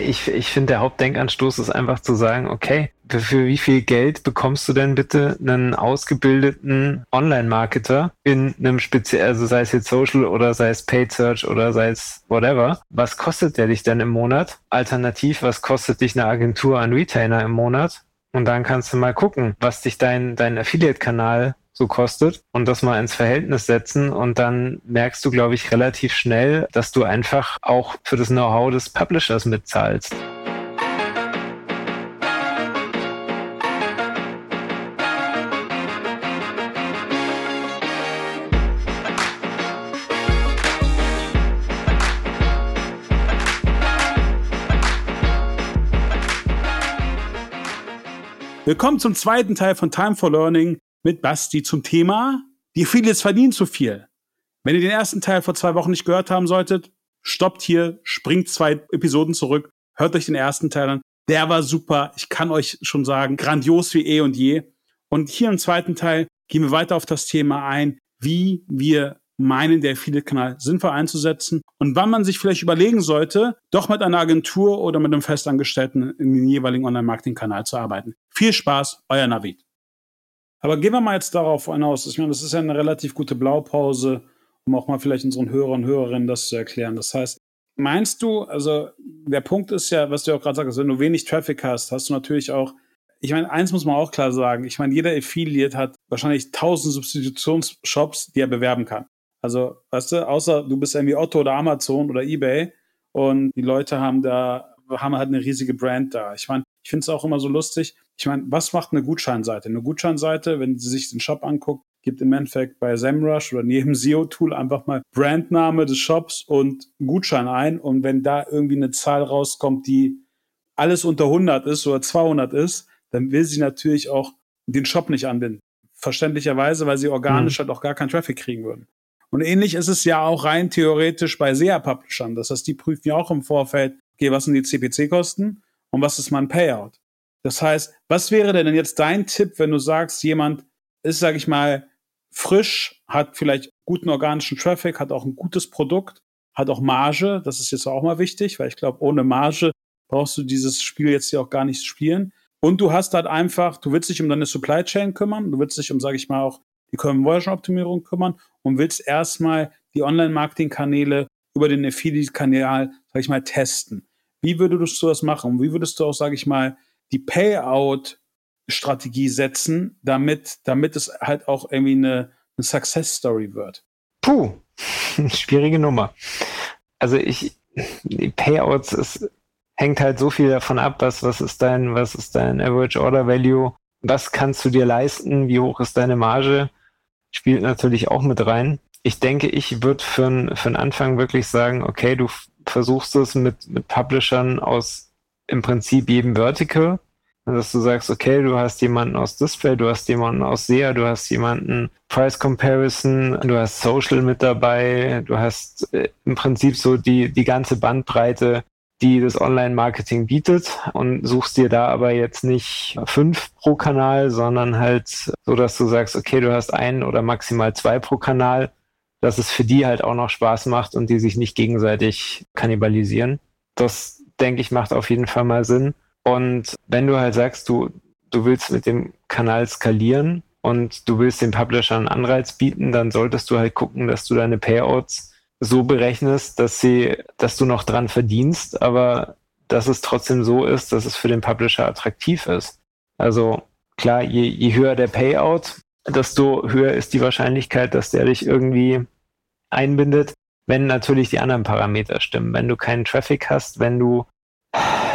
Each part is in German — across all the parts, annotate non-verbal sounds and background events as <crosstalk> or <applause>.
Ich, ich finde, der Hauptdenkanstoß ist einfach zu sagen, okay, für wie viel Geld bekommst du denn bitte einen ausgebildeten Online-Marketer in einem speziellen, also sei es jetzt Social oder sei es Paid Search oder sei es whatever. Was kostet der dich denn im Monat? Alternativ, was kostet dich eine Agentur an Retainer im Monat? Und dann kannst du mal gucken, was dich dein, dein Affiliate-Kanal so kostet und das mal ins Verhältnis setzen und dann merkst du, glaube ich, relativ schnell, dass du einfach auch für das Know-how des Publishers mitzahlst. Willkommen zum zweiten Teil von Time for Learning mit Basti zum Thema Die Affiliates verdienen zu viel. Wenn ihr den ersten Teil vor zwei Wochen nicht gehört haben solltet, stoppt hier, springt zwei Episoden zurück, hört euch den ersten Teil an. Der war super. Ich kann euch schon sagen, grandios wie eh und je. Und hier im zweiten Teil gehen wir weiter auf das Thema ein, wie wir meinen, der Affiliate-Kanal sinnvoll einzusetzen und wann man sich vielleicht überlegen sollte, doch mit einer Agentur oder mit einem Festangestellten in den jeweiligen Online-Marketing-Kanal zu arbeiten. Viel Spaß, euer Navid. Aber gehen wir mal jetzt darauf hinaus. Ich meine, das ist ja eine relativ gute Blaupause, um auch mal vielleicht unseren Hörern und Hörerinnen das zu erklären. Das heißt, meinst du, also der Punkt ist ja, was du auch gerade sagst, wenn du wenig Traffic hast, hast du natürlich auch ich meine, eins muss man auch klar sagen. Ich meine, jeder Affiliate hat wahrscheinlich tausend Substitutionsshops, die er bewerben kann. Also, weißt du, außer du bist irgendwie Otto oder Amazon oder eBay und die Leute haben da, haben halt eine riesige Brand da. Ich meine, ich finde es auch immer so lustig. Ich meine, was macht eine Gutscheinseite? Eine Gutscheinseite, wenn sie sich den Shop anguckt, gibt im Endeffekt bei SEMrush oder neben <laughs> SEO-Tool einfach mal Brandname des Shops und Gutschein ein. Und wenn da irgendwie eine Zahl rauskommt, die alles unter 100 ist oder 200 ist, dann will sie natürlich auch den Shop nicht anbinden. Verständlicherweise, weil sie organisch mhm. halt auch gar keinen Traffic kriegen würden. Und ähnlich ist es ja auch rein theoretisch bei SEA-Publishern. Das heißt, die prüfen ja auch im Vorfeld, okay, was sind die CPC-Kosten und was ist mein Payout? Das heißt, was wäre denn jetzt dein Tipp, wenn du sagst, jemand ist, sag ich mal, frisch, hat vielleicht guten organischen Traffic, hat auch ein gutes Produkt, hat auch Marge. Das ist jetzt auch mal wichtig, weil ich glaube, ohne Marge brauchst du dieses Spiel jetzt hier auch gar nicht spielen. Und du hast halt einfach, du willst dich um deine Supply Chain kümmern, du willst dich um, sag ich mal, auch die Conversion-Optimierung kümmern und willst erstmal die Online-Marketing-Kanäle über den Affiliate-Kanal, sag ich mal, testen. Wie würdest du das machen? Wie würdest du auch, sag ich mal, die Payout-Strategie setzen, damit, damit es halt auch irgendwie eine, eine Success-Story wird? Puh, <laughs> schwierige Nummer. Also ich, die Payouts ist, hängt halt so viel davon ab, was, was ist dein, was ist dein Average Order Value, was kannst du dir leisten, wie hoch ist deine Marge, spielt natürlich auch mit rein. Ich denke, ich würde für, für den Anfang wirklich sagen, okay, du versuchst es mit, mit Publishern aus im Prinzip jedem Vertical, dass du sagst, okay, du hast jemanden aus Display, du hast jemanden aus SEA, du hast jemanden Price Comparison, du hast Social mit dabei, du hast äh, im Prinzip so die, die ganze Bandbreite die das Online-Marketing bietet und suchst dir da aber jetzt nicht fünf pro Kanal, sondern halt so, dass du sagst, okay, du hast einen oder maximal zwei pro Kanal, dass es für die halt auch noch Spaß macht und die sich nicht gegenseitig kannibalisieren. Das, denke ich, macht auf jeden Fall mal Sinn. Und wenn du halt sagst, du, du willst mit dem Kanal skalieren und du willst den Publishern einen Anreiz bieten, dann solltest du halt gucken, dass du deine Payouts so berechnest, dass sie, dass du noch dran verdienst, aber dass es trotzdem so ist, dass es für den Publisher attraktiv ist. Also klar, je, je höher der Payout, desto höher ist die Wahrscheinlichkeit, dass der dich irgendwie einbindet, wenn natürlich die anderen Parameter stimmen. Wenn du keinen Traffic hast, wenn du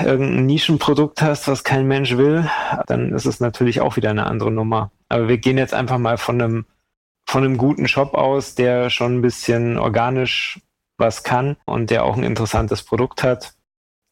irgendein Nischenprodukt hast, was kein Mensch will, dann ist es natürlich auch wieder eine andere Nummer. Aber wir gehen jetzt einfach mal von einem von einem guten Shop aus, der schon ein bisschen organisch was kann und der auch ein interessantes Produkt hat,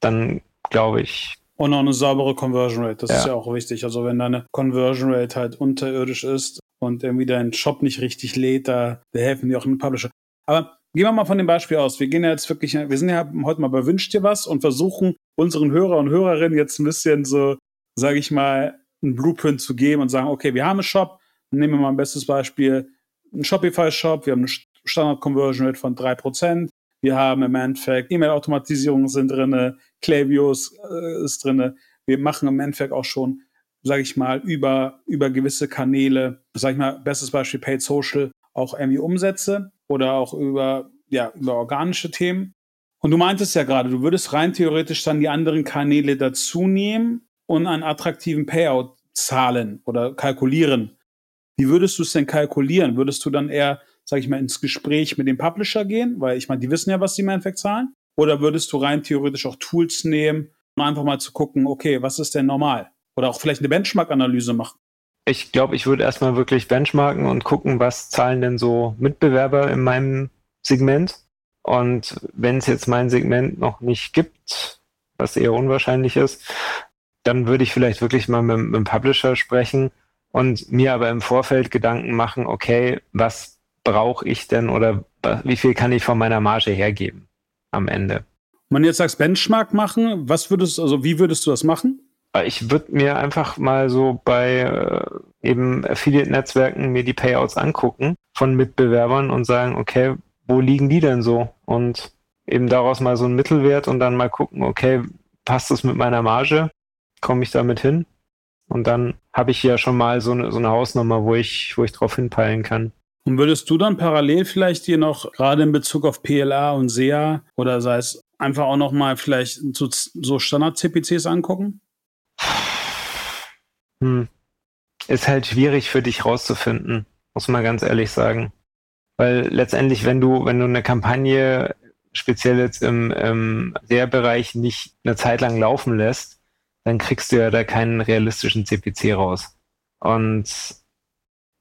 dann glaube ich. Und auch eine saubere Conversion Rate, das ja. ist ja auch wichtig. Also wenn deine Conversion Rate halt unterirdisch ist und irgendwie dein Shop nicht richtig lädt, da, da helfen die auch einen Publisher. Aber gehen wir mal von dem Beispiel aus. Wir gehen ja jetzt wirklich, wir sind ja heute mal bei Wünsch dir was und versuchen unseren Hörer und Hörerinnen jetzt ein bisschen so, sage ich mal, einen Blueprint zu geben und sagen, okay, wir haben einen Shop, nehmen wir mal ein bestes Beispiel, einen Shopify-Shop, wir haben eine Standard-Conversion Rate von 3%, Wir haben im Endeffekt E-Mail-Automatisierung sind drin, Klavius äh, ist drin. Wir machen im Endeffekt auch schon, sage ich mal, über, über gewisse Kanäle, sage ich mal, bestes Beispiel Paid Social, auch irgendwie Umsätze oder auch über, ja, über organische Themen. Und du meintest ja gerade, du würdest rein theoretisch dann die anderen Kanäle dazu nehmen und einen attraktiven Payout zahlen oder kalkulieren. Wie würdest du es denn kalkulieren? Würdest du dann eher, sag ich mal, ins Gespräch mit dem Publisher gehen? Weil ich meine, die wissen ja, was sie im Endeffekt zahlen. Oder würdest du rein theoretisch auch Tools nehmen, um einfach mal zu gucken, okay, was ist denn normal? Oder auch vielleicht eine Benchmark-Analyse machen? Ich glaube, ich würde erstmal wirklich benchmarken und gucken, was zahlen denn so Mitbewerber in meinem Segment. Und wenn es jetzt mein Segment noch nicht gibt, was eher unwahrscheinlich ist, dann würde ich vielleicht wirklich mal mit, mit dem Publisher sprechen und mir aber im Vorfeld Gedanken machen, okay, was brauche ich denn oder wie viel kann ich von meiner Marge hergeben am Ende? Wenn du jetzt sagst Benchmark machen, was würdest also wie würdest du das machen? Ich würde mir einfach mal so bei äh, eben Affiliate-Netzwerken mir die Payouts angucken von Mitbewerbern und sagen, okay, wo liegen die denn so? Und eben daraus mal so einen Mittelwert und dann mal gucken, okay, passt es mit meiner Marge? Komme ich damit hin? Und dann habe ich ja schon mal so eine, so eine Hausnummer, wo ich, wo ich drauf hinpeilen kann. Und würdest du dann parallel vielleicht dir noch gerade in Bezug auf PLA und SEA oder sei es einfach auch noch mal vielleicht so, so Standard-CPCs angucken? Hm. Ist halt schwierig für dich rauszufinden, muss man ganz ehrlich sagen. Weil letztendlich, wenn du, wenn du eine Kampagne speziell jetzt im, im SEA-Bereich nicht eine Zeit lang laufen lässt, dann kriegst du ja da keinen realistischen CPC raus. Und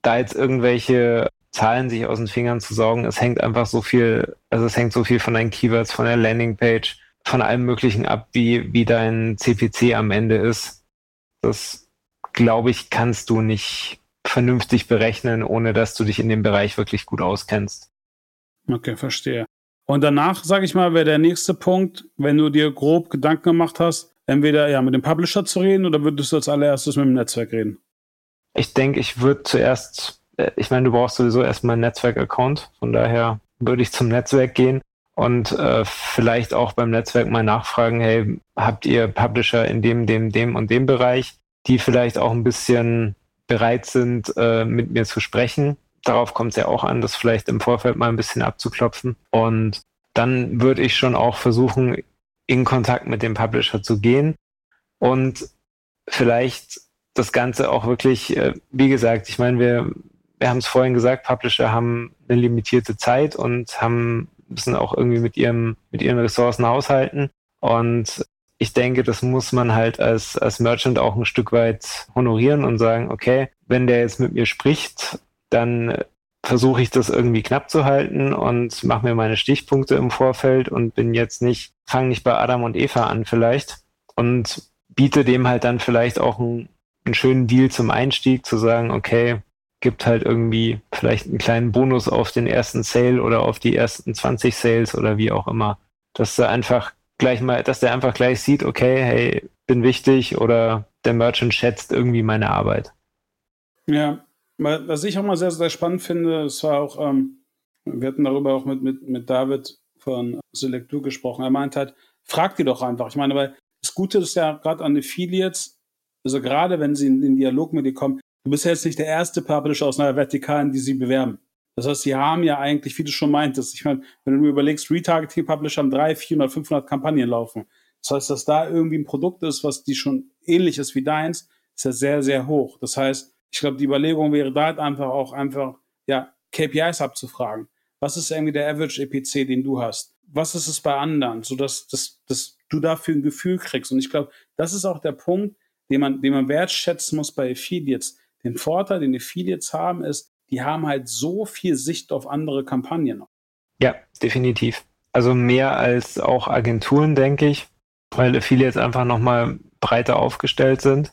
da jetzt irgendwelche Zahlen sich aus den Fingern zu saugen, es hängt einfach so viel, also es hängt so viel von deinen Keywords, von der Landingpage, von allem Möglichen ab, wie, wie dein CPC am Ende ist. Das, glaube ich, kannst du nicht vernünftig berechnen, ohne dass du dich in dem Bereich wirklich gut auskennst. Okay, verstehe. Und danach, sage ich mal, wäre der nächste Punkt, wenn du dir grob Gedanken gemacht hast, entweder ja mit dem Publisher zu reden oder würdest du als allererstes mit dem Netzwerk reden? Ich denke, ich würde zuerst, äh, ich meine, du brauchst sowieso erstmal einen Netzwerk-Account, von daher würde ich zum Netzwerk gehen und äh, vielleicht auch beim Netzwerk mal nachfragen, hey, habt ihr Publisher in dem, dem, dem und dem Bereich, die vielleicht auch ein bisschen bereit sind, äh, mit mir zu sprechen. Darauf kommt es ja auch an, das vielleicht im Vorfeld mal ein bisschen abzuklopfen. Und dann würde ich schon auch versuchen, in Kontakt mit dem Publisher zu gehen und vielleicht das Ganze auch wirklich, äh, wie gesagt, ich meine, wir, wir haben es vorhin gesagt, Publisher haben eine limitierte Zeit und haben, müssen auch irgendwie mit ihrem, mit ihren Ressourcen haushalten. Und ich denke, das muss man halt als, als Merchant auch ein Stück weit honorieren und sagen, okay, wenn der jetzt mit mir spricht, dann versuche ich das irgendwie knapp zu halten und mache mir meine Stichpunkte im Vorfeld und bin jetzt nicht, fange nicht bei Adam und Eva an vielleicht und biete dem halt dann vielleicht auch einen, einen schönen Deal zum Einstieg, zu sagen, okay, gibt halt irgendwie vielleicht einen kleinen Bonus auf den ersten Sale oder auf die ersten 20 Sales oder wie auch immer. Dass er einfach gleich mal, dass der einfach gleich sieht, okay, hey, bin wichtig oder der Merchant schätzt irgendwie meine Arbeit. Ja, was ich auch mal sehr, sehr spannend finde, es war auch, ähm, wir hatten darüber auch mit, mit, mit David von Selectur gesprochen. Er meint halt, frag die doch einfach. Ich meine, weil das Gute ist ja gerade an Affiliates, also gerade wenn sie in den Dialog mit dir kommen, du bist ja jetzt nicht der erste Publisher aus einer Vertikalen, die sie bewerben. Das heißt, sie haben ja eigentlich, wie du schon meintest, ich meine, wenn du überlegst, Retargeting-Publisher haben 300, 400, 500 Kampagnen laufen. Das heißt, dass da irgendwie ein Produkt ist, was die schon ähnlich ist wie deins, ist ja sehr, sehr hoch. Das heißt, ich glaube, die Überlegung wäre da halt einfach auch einfach, ja, KPIs abzufragen. Was ist irgendwie der Average EPC, den du hast? Was ist es bei anderen, sodass dass, dass du dafür ein Gefühl kriegst? Und ich glaube, das ist auch der Punkt, den man, den man wertschätzen muss bei Affiliates. Den Vorteil, den Affiliates haben, ist, die haben halt so viel Sicht auf andere Kampagnen. Ja, definitiv. Also mehr als auch Agenturen, denke ich, weil Affiliates einfach nochmal breiter aufgestellt sind.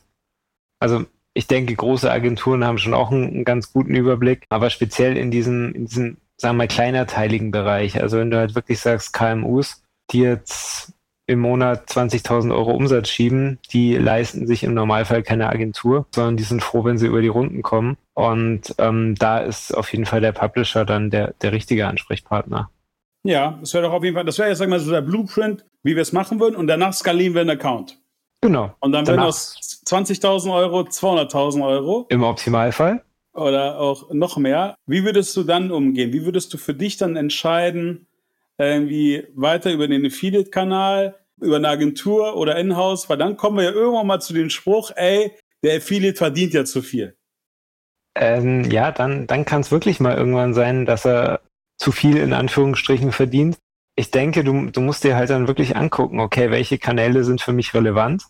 Also ich denke, große Agenturen haben schon auch einen, einen, ganz guten Überblick, aber speziell in diesem, in diesem, sagen wir mal, kleinerteiligen Bereich. Also wenn du halt wirklich sagst, KMUs, die jetzt im Monat 20.000 Euro Umsatz schieben, die leisten sich im Normalfall keine Agentur, sondern die sind froh, wenn sie über die Runden kommen. Und ähm, da ist auf jeden Fall der Publisher dann der, der richtige Ansprechpartner. Ja, das wäre doch auf jeden Fall, das wäre jetzt, sagen wir mal, so der Blueprint, wie wir es machen würden und danach skalieren wir einen Account. Genau. Und dann werden aus 20.000 Euro 200.000 Euro. Im Optimalfall. Oder auch noch mehr. Wie würdest du dann umgehen? Wie würdest du für dich dann entscheiden, irgendwie weiter über den Affiliate-Kanal, über eine Agentur oder In-house? Weil dann kommen wir ja irgendwann mal zu dem Spruch, ey, der Affiliate verdient ja zu viel. Ähm, ja, dann, dann kann es wirklich mal irgendwann sein, dass er zu viel in Anführungsstrichen verdient. Ich denke, du, du musst dir halt dann wirklich angucken, okay, welche Kanäle sind für mich relevant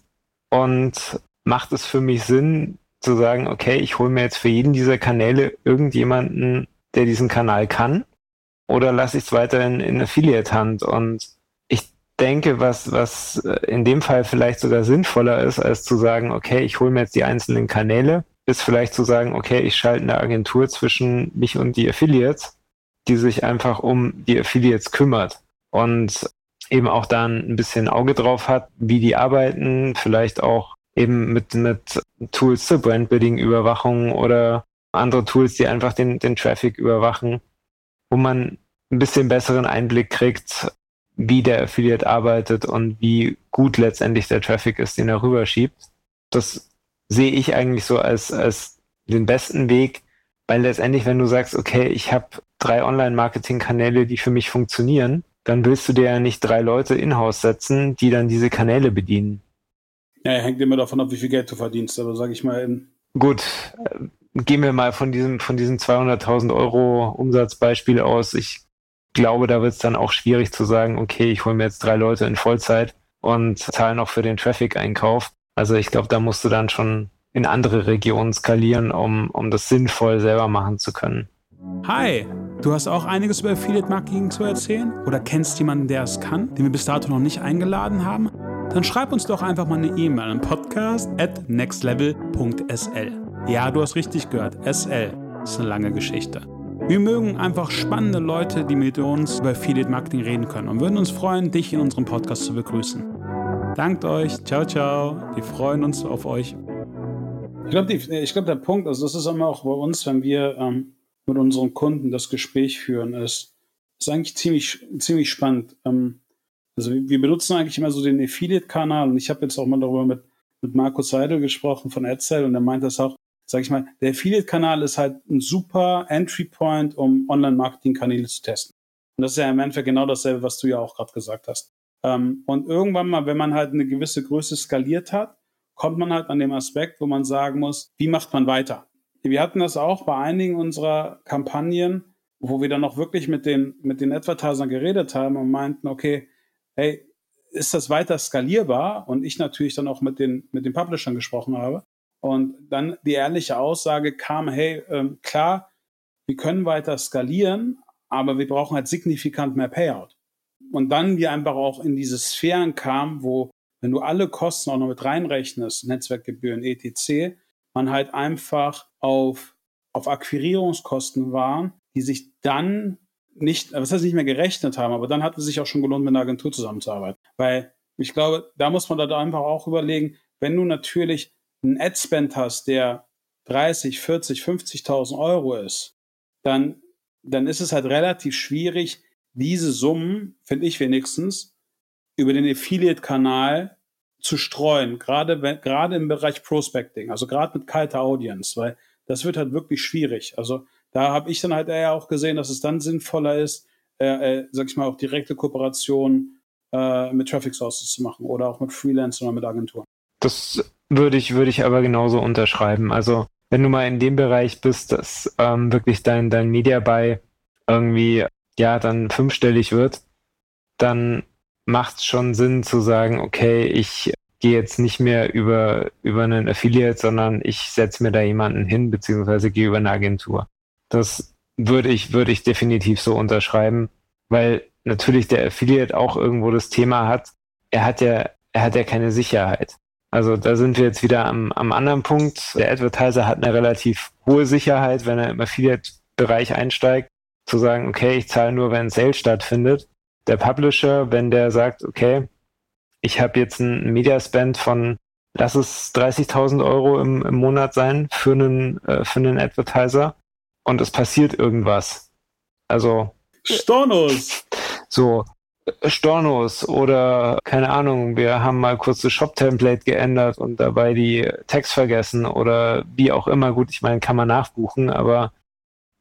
und macht es für mich Sinn zu sagen, okay, ich hole mir jetzt für jeden dieser Kanäle irgendjemanden, der diesen Kanal kann oder lasse ich es weiterhin in Affiliate-Hand? Und ich denke, was, was in dem Fall vielleicht sogar sinnvoller ist, als zu sagen, okay, ich hole mir jetzt die einzelnen Kanäle, ist vielleicht zu sagen, okay, ich schalte eine Agentur zwischen mich und die Affiliates, die sich einfach um die Affiliates kümmert und eben auch dann ein bisschen Auge drauf hat, wie die arbeiten, vielleicht auch eben mit, mit Tools zur Brandbuilding-Überwachung oder andere Tools, die einfach den, den Traffic überwachen, wo man ein bisschen besseren Einblick kriegt, wie der Affiliate arbeitet und wie gut letztendlich der Traffic ist, den er rüberschiebt. Das sehe ich eigentlich so als, als den besten Weg, weil letztendlich, wenn du sagst, okay, ich habe drei Online-Marketing-Kanäle, die für mich funktionieren, dann willst du dir ja nicht drei Leute in-house setzen, die dann diese Kanäle bedienen. Ja, hängt immer davon ab, wie viel Geld du verdienst, aber sag ich mal. Gut, äh, gehen wir mal von diesem, von diesem 200.000 Euro Umsatzbeispiel aus. Ich glaube, da wird es dann auch schwierig zu sagen, okay, ich hole mir jetzt drei Leute in Vollzeit und zahle noch für den Traffic-Einkauf. Also ich glaube, da musst du dann schon in andere Regionen skalieren, um, um das sinnvoll selber machen zu können. Hi, du hast auch einiges über Affiliate Marketing zu erzählen oder kennst jemanden, der es kann, den wir bis dato noch nicht eingeladen haben? Dann schreib uns doch einfach mal eine E-Mail an podcast at nextlevel.sl. Ja, du hast richtig gehört, SL ist eine lange Geschichte. Wir mögen einfach spannende Leute, die mit uns über Affiliate Marketing reden können und würden uns freuen, dich in unserem Podcast zu begrüßen. Dankt euch, ciao, ciao, wir freuen uns auf euch. Ich glaube, glaub, der Punkt, also das ist immer auch bei uns, wenn wir ähm, mit unseren Kunden das Gespräch führen, ist, ist eigentlich ziemlich, ziemlich spannend. Ähm, also wir benutzen eigentlich immer so den Affiliate-Kanal und ich habe jetzt auch mal darüber mit, mit Markus Seidel gesprochen von AdSell und er meint das auch, sag ich mal, der Affiliate-Kanal ist halt ein super Entry-Point, um Online-Marketing-Kanäle zu testen. Und das ist ja im Endeffekt genau dasselbe, was du ja auch gerade gesagt hast. Ähm, und irgendwann mal, wenn man halt eine gewisse Größe skaliert hat, kommt man halt an dem Aspekt, wo man sagen muss, wie macht man weiter? Wir hatten das auch bei einigen unserer Kampagnen, wo wir dann noch wirklich mit den, mit den Advertisern geredet haben und meinten, okay, hey, ist das weiter skalierbar? Und ich natürlich dann auch mit den, mit den Publishern gesprochen habe. Und dann die ehrliche Aussage kam, hey, ähm, klar, wir können weiter skalieren, aber wir brauchen halt signifikant mehr Payout. Und dann wir einfach auch in diese Sphären kamen, wo, wenn du alle Kosten auch noch mit reinrechnest, Netzwerkgebühren, etc., man halt einfach auf, auf Akquirierungskosten waren, die sich dann nicht, was heißt nicht mehr gerechnet haben, aber dann hat es sich auch schon gelohnt, mit einer Agentur zusammenzuarbeiten. Weil ich glaube, da muss man da einfach auch überlegen, wenn du natürlich einen Ad-Spend hast, der 30, 40, 50.000 Euro ist, dann, dann ist es halt relativ schwierig, diese Summen, finde ich wenigstens, über den Affiliate-Kanal zu streuen, gerade, gerade im Bereich Prospecting, also gerade mit kalter Audience, weil das wird halt wirklich schwierig. Also da habe ich dann halt eher auch gesehen, dass es dann sinnvoller ist, äh, äh, sag ich mal, auch direkte Kooperation äh, mit Traffic Sources zu machen oder auch mit Freelancern oder mit Agenturen. Das würde ich, würde ich aber genauso unterschreiben. Also wenn du mal in dem Bereich bist, dass ähm, wirklich dein, dein Media Buy irgendwie ja dann fünfstellig wird, dann macht es schon Sinn zu sagen, okay, ich gehe jetzt nicht mehr über, über einen Affiliate, sondern ich setze mir da jemanden hin, beziehungsweise gehe über eine Agentur. Das würde ich, würde ich definitiv so unterschreiben, weil natürlich der Affiliate auch irgendwo das Thema hat. Er hat ja, er hat ja keine Sicherheit. Also da sind wir jetzt wieder am, am anderen Punkt. Der Advertiser hat eine relativ hohe Sicherheit, wenn er im Affiliate-Bereich einsteigt, zu sagen, okay, ich zahle nur, wenn ein Sale stattfindet. Der Publisher, wenn der sagt, okay, ich habe jetzt einen Mediaspend von, lass es 30.000 Euro im, im Monat sein für einen, äh, für einen Advertiser, und es passiert irgendwas. Also. Stornos! So, Stornos oder keine Ahnung, wir haben mal kurz das Shop-Template geändert und dabei die Text vergessen oder wie auch immer. Gut, ich meine, kann man nachbuchen, aber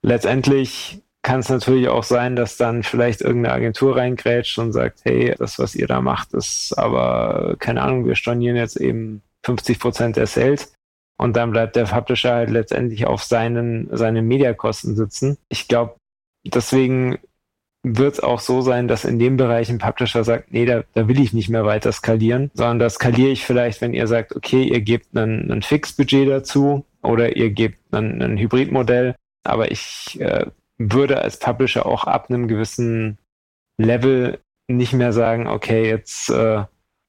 letztendlich kann es natürlich auch sein, dass dann vielleicht irgendeine Agentur reingrätscht und sagt, hey, das, was ihr da macht, ist aber, keine Ahnung, wir stornieren jetzt eben 50 Prozent der Sales. Und dann bleibt der Publisher halt letztendlich auf seinen, seinen Mediakosten sitzen. Ich glaube, deswegen wird es auch so sein, dass in dem Bereich ein Publisher sagt, nee, da, da will ich nicht mehr weiter skalieren, sondern da skaliere ich vielleicht, wenn ihr sagt, okay, ihr gebt ein, ein Fixbudget dazu oder ihr gebt ein, ein Hybridmodell, aber ich äh, würde als Publisher auch ab einem gewissen Level nicht mehr sagen, okay, jetzt äh,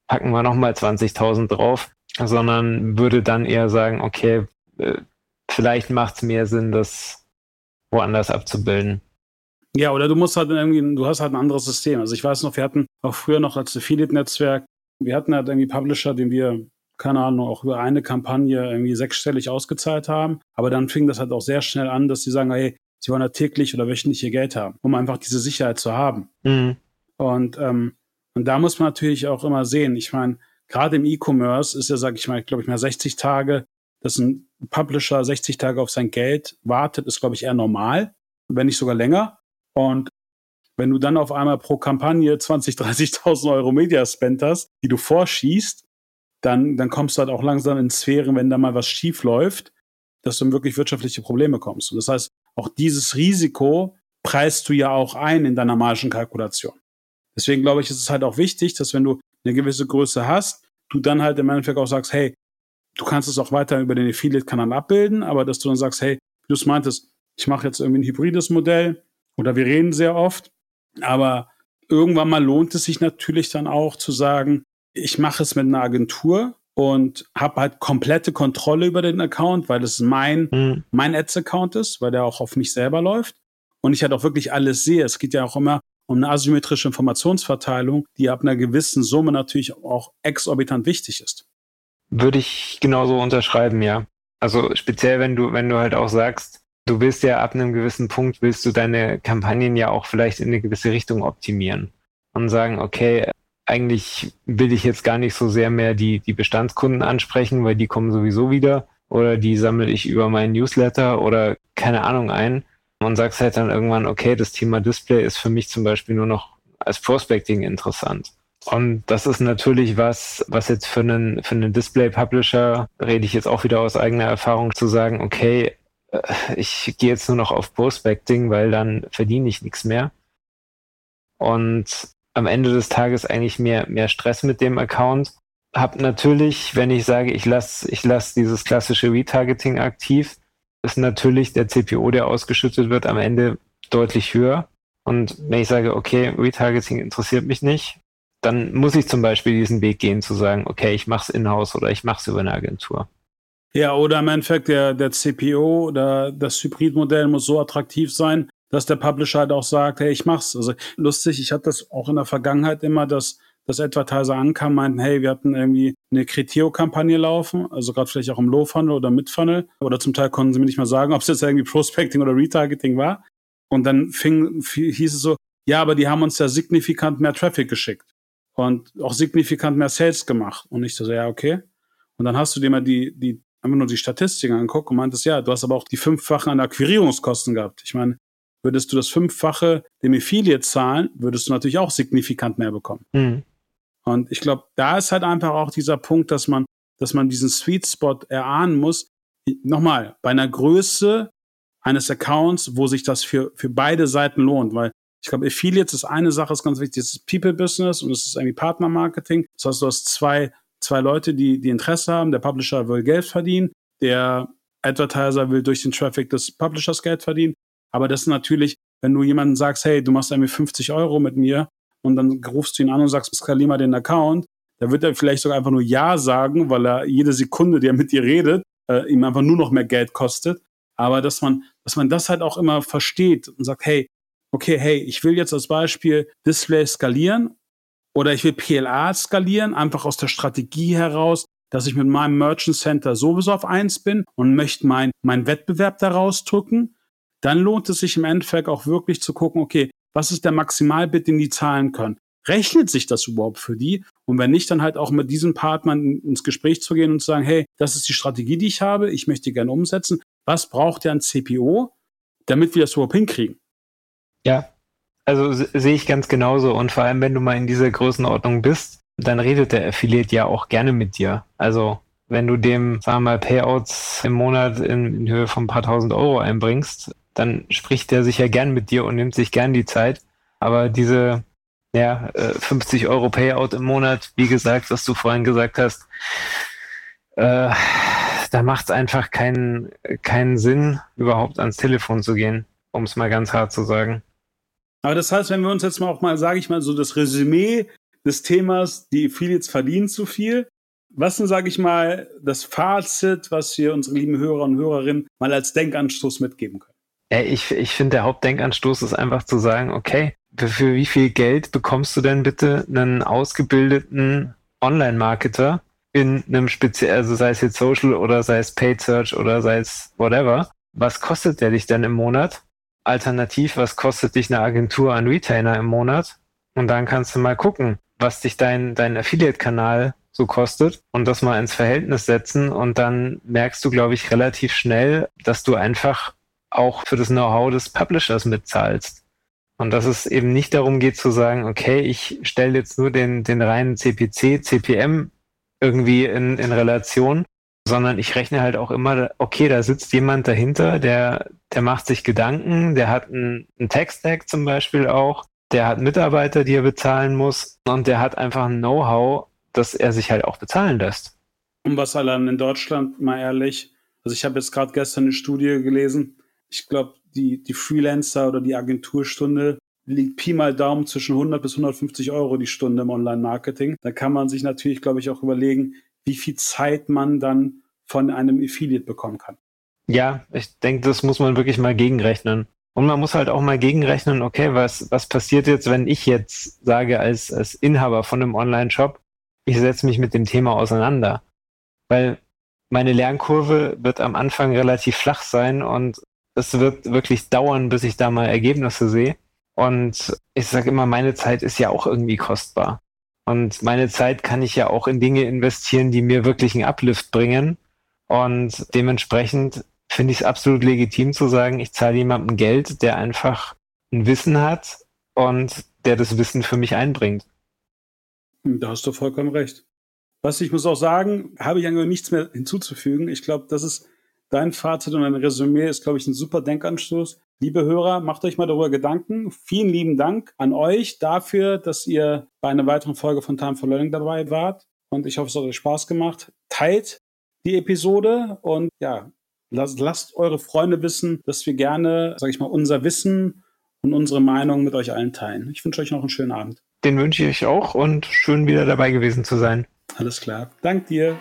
packen wir nochmal 20.000 drauf, sondern würde dann eher sagen, okay, äh, vielleicht macht es mehr Sinn, das woanders abzubilden. Ja, oder du musst halt irgendwie, du hast halt ein anderes System. Also ich weiß noch, wir hatten auch früher noch als Affiliate-Netzwerk, wir hatten halt irgendwie Publisher, den wir, keine Ahnung, auch über eine Kampagne irgendwie sechsstellig ausgezahlt haben. Aber dann fing das halt auch sehr schnell an, dass sie sagen, hey, sie wollen ja täglich oder wöchentlich ihr Geld haben, um einfach diese Sicherheit zu haben. Mhm. Und, ähm, und da muss man natürlich auch immer sehen, ich meine, gerade im E-Commerce ist ja, sag ich mal, glaube ich mal 60 Tage, dass ein Publisher 60 Tage auf sein Geld wartet, ist, glaube ich, eher normal, wenn nicht sogar länger. Und wenn du dann auf einmal pro Kampagne 20, 30.000 Euro Mediaspend hast, die du vorschießt, dann, dann kommst du halt auch langsam in Sphären, wenn da mal was schief läuft, dass du in wirklich wirtschaftliche Probleme kommst. Und das heißt, auch dieses Risiko preist du ja auch ein in deiner Margenkalkulation. Deswegen glaube ich, ist es halt auch wichtig, dass wenn du eine gewisse Größe hast, du dann halt im Endeffekt auch sagst, hey, du kannst es auch weiter über den Affiliate-Kanal abbilden, aber dass du dann sagst, hey, du meintest, ich mache jetzt irgendwie ein hybrides Modell, oder wir reden sehr oft, aber irgendwann mal lohnt es sich natürlich dann auch zu sagen, ich mache es mit einer Agentur und habe halt komplette Kontrolle über den Account, weil es mein, mhm. mein Ads-Account ist, weil der auch auf mich selber läuft und ich halt auch wirklich alles sehe. Es geht ja auch immer um eine asymmetrische Informationsverteilung, die ab einer gewissen Summe natürlich auch exorbitant wichtig ist. Würde ich genauso unterschreiben, ja. Also speziell, wenn du, wenn du halt auch sagst, du willst ja ab einem gewissen Punkt, willst du deine Kampagnen ja auch vielleicht in eine gewisse Richtung optimieren und sagen, okay, eigentlich will ich jetzt gar nicht so sehr mehr die, die Bestandskunden ansprechen, weil die kommen sowieso wieder oder die sammle ich über meinen Newsletter oder keine Ahnung ein und sagst halt dann irgendwann, okay, das Thema Display ist für mich zum Beispiel nur noch als Prospecting interessant. Und das ist natürlich was, was jetzt für einen, für einen Display-Publisher, rede ich jetzt auch wieder aus eigener Erfahrung, zu sagen, okay, ich gehe jetzt nur noch auf Prospecting, weil dann verdiene ich nichts mehr. Und am Ende des Tages eigentlich mehr, mehr Stress mit dem Account. Hab natürlich, wenn ich sage, ich lasse ich lass dieses klassische Retargeting aktiv, ist natürlich der CPO, der ausgeschüttet wird, am Ende deutlich höher. Und wenn ich sage, okay, Retargeting interessiert mich nicht, dann muss ich zum Beispiel diesen Weg gehen zu sagen, okay, ich mache es in-house oder ich mache es über eine Agentur. Ja, oder im Endeffekt der, der CPO oder das Hybridmodell muss so attraktiv sein, dass der Publisher halt auch sagt, hey, ich mach's. Also lustig, ich hatte das auch in der Vergangenheit immer, dass dass Advertiser ankamen, meinten, hey, wir hatten irgendwie eine Criteo-Kampagne laufen, also gerade vielleicht auch im Low-Funnel oder Mid-Funnel. Oder zum Teil konnten sie mir nicht mal sagen, <laughs> ob es jetzt irgendwie Prospecting oder Retargeting war. Und dann fing, hieß es so, ja, aber die haben uns ja signifikant mehr Traffic geschickt und auch signifikant mehr Sales gemacht. Und ich so, ja, okay. Und dann hast du dir mal die, die einfach nur die Statistiken anguckt und meintest, ja, du hast aber auch die fünffachen an Akquirierungskosten gehabt. Ich meine, würdest du das Fünffache dem Affiliate zahlen, würdest du natürlich auch signifikant mehr bekommen. Mhm. Und ich glaube, da ist halt einfach auch dieser Punkt, dass man, dass man diesen Sweet Spot erahnen muss. Nochmal, bei einer Größe eines Accounts, wo sich das für, für beide Seiten lohnt, weil ich glaube, Affiliates ist eine Sache, ist ganz wichtig, das ist People Business und es ist irgendwie Partnermarketing. Das heißt, du hast zwei zwei Leute, die, die Interesse haben. Der Publisher will Geld verdienen, der Advertiser will durch den Traffic des Publishers Geld verdienen. Aber das ist natürlich, wenn du jemanden sagst, hey, du machst irgendwie 50 Euro mit mir und dann rufst du ihn an und sagst, skalier mal den Account, da wird er vielleicht sogar einfach nur Ja sagen, weil er jede Sekunde, die er mit dir redet, äh, ihm einfach nur noch mehr Geld kostet. Aber dass man, dass man das halt auch immer versteht und sagt, hey, okay, hey, ich will jetzt als Beispiel Display skalieren oder ich will PLA skalieren, einfach aus der Strategie heraus, dass ich mit meinem Merchant Center sowieso auf eins bin und möchte mein, mein Wettbewerb daraus drücken. Dann lohnt es sich im Endeffekt auch wirklich zu gucken, okay, Was ist der Maximalbit, den die zahlen können? Rechnet sich das überhaupt für die? Und wenn nicht, dann halt auch mit diesen Partnern ins Gespräch zu gehen und zu sagen, hey, das ist die Strategie, die ich habe, ich möchte die gerne umsetzen. Was braucht ihr an CPO, damit wir das überhaupt hinkriegen? Ja, also sehe ich ganz genauso. Und vor allem, wenn du mal in dieser Größenordnung bist, dann redet der Affiliate ja auch gerne mit dir. Also wenn du dem, sagen wir mal, Payouts im Monat in, in Höhe von ein paar tausend Euro einbringst, dann spricht der sich ja gern mit dir und nimmt sich gern die Zeit. Aber diese ja, 50 äh, Euro Payout im Monat, wie gesagt, was du vorhin gesagt hast, äh, da macht es einfach keinen, keinen Sinn, überhaupt ans Telefon zu gehen, um es mal ganz hart zu sagen. Aber das heißt, wenn wir uns jetzt mal auch mal, sage ich mal, so das Resümee des Themas, die Affiliates verdienen zu viel. Was denn, sage ich mal, das Fazit, was wir unsere lieben Hörer und Hörerinnen mal als Denkanstoß mitgeben können? Ich, ich finde, der Hauptdenkanstoß ist einfach zu sagen, okay, für wie viel Geld bekommst du denn bitte einen ausgebildeten Online-Marketer in einem speziellen, also sei es jetzt Social oder sei es Paid Search oder sei es whatever. Was kostet der dich denn im Monat? Alternativ, was kostet dich eine Agentur an Retainer im Monat? Und dann kannst du mal gucken, was dich dein, dein Affiliate-Kanal so kostet und das mal ins Verhältnis setzen und dann merkst du, glaube ich, relativ schnell, dass du einfach auch für das Know-how des Publishers mitzahlst. Und dass es eben nicht darum geht zu sagen, okay, ich stelle jetzt nur den, den reinen CPC, CPM irgendwie in, in Relation, sondern ich rechne halt auch immer, okay, da sitzt jemand dahinter, der, der macht sich Gedanken, der hat einen, einen Tech-Stack zum Beispiel auch, der hat Mitarbeiter, die er bezahlen muss und der hat einfach ein Know-how, dass er sich halt auch bezahlen lässt. Und was allein in Deutschland, mal ehrlich, also ich habe jetzt gerade gestern eine Studie gelesen, ich glaube, die, die Freelancer oder die Agenturstunde liegt Pi mal Daumen zwischen 100 bis 150 Euro die Stunde im Online-Marketing. Da kann man sich natürlich, glaube ich, auch überlegen, wie viel Zeit man dann von einem Affiliate bekommen kann. Ja, ich denke, das muss man wirklich mal gegenrechnen. Und man muss halt auch mal gegenrechnen, okay, was, was passiert jetzt, wenn ich jetzt sage, als, als Inhaber von einem Online-Shop, ich setze mich mit dem Thema auseinander. Weil meine Lernkurve wird am Anfang relativ flach sein und es wird wirklich dauern, bis ich da mal Ergebnisse sehe. Und ich sage immer, meine Zeit ist ja auch irgendwie kostbar. Und meine Zeit kann ich ja auch in Dinge investieren, die mir wirklich einen Uplift bringen. Und dementsprechend finde ich es absolut legitim zu sagen, ich zahle jemandem Geld, der einfach ein Wissen hat und der das Wissen für mich einbringt. Da hast du vollkommen recht. Was ich muss auch sagen, habe ich eigentlich nichts mehr hinzuzufügen. Ich glaube, das ist dein Fazit und dein Resümee ist, glaube ich, ein super Denkanstoß. Liebe Hörer, macht euch mal darüber Gedanken. Vielen lieben Dank an euch dafür, dass ihr bei einer weiteren Folge von Time for Learning dabei wart. Und ich hoffe, es hat euch Spaß gemacht. Teilt die Episode und ja, lasst, lasst eure Freunde wissen, dass wir gerne, sage ich mal, unser Wissen und unsere Meinung mit euch allen teilen. Ich wünsche euch noch einen schönen Abend. Den wünsche ich euch auch und schön wieder dabei gewesen zu sein. Alles klar. Dank dir.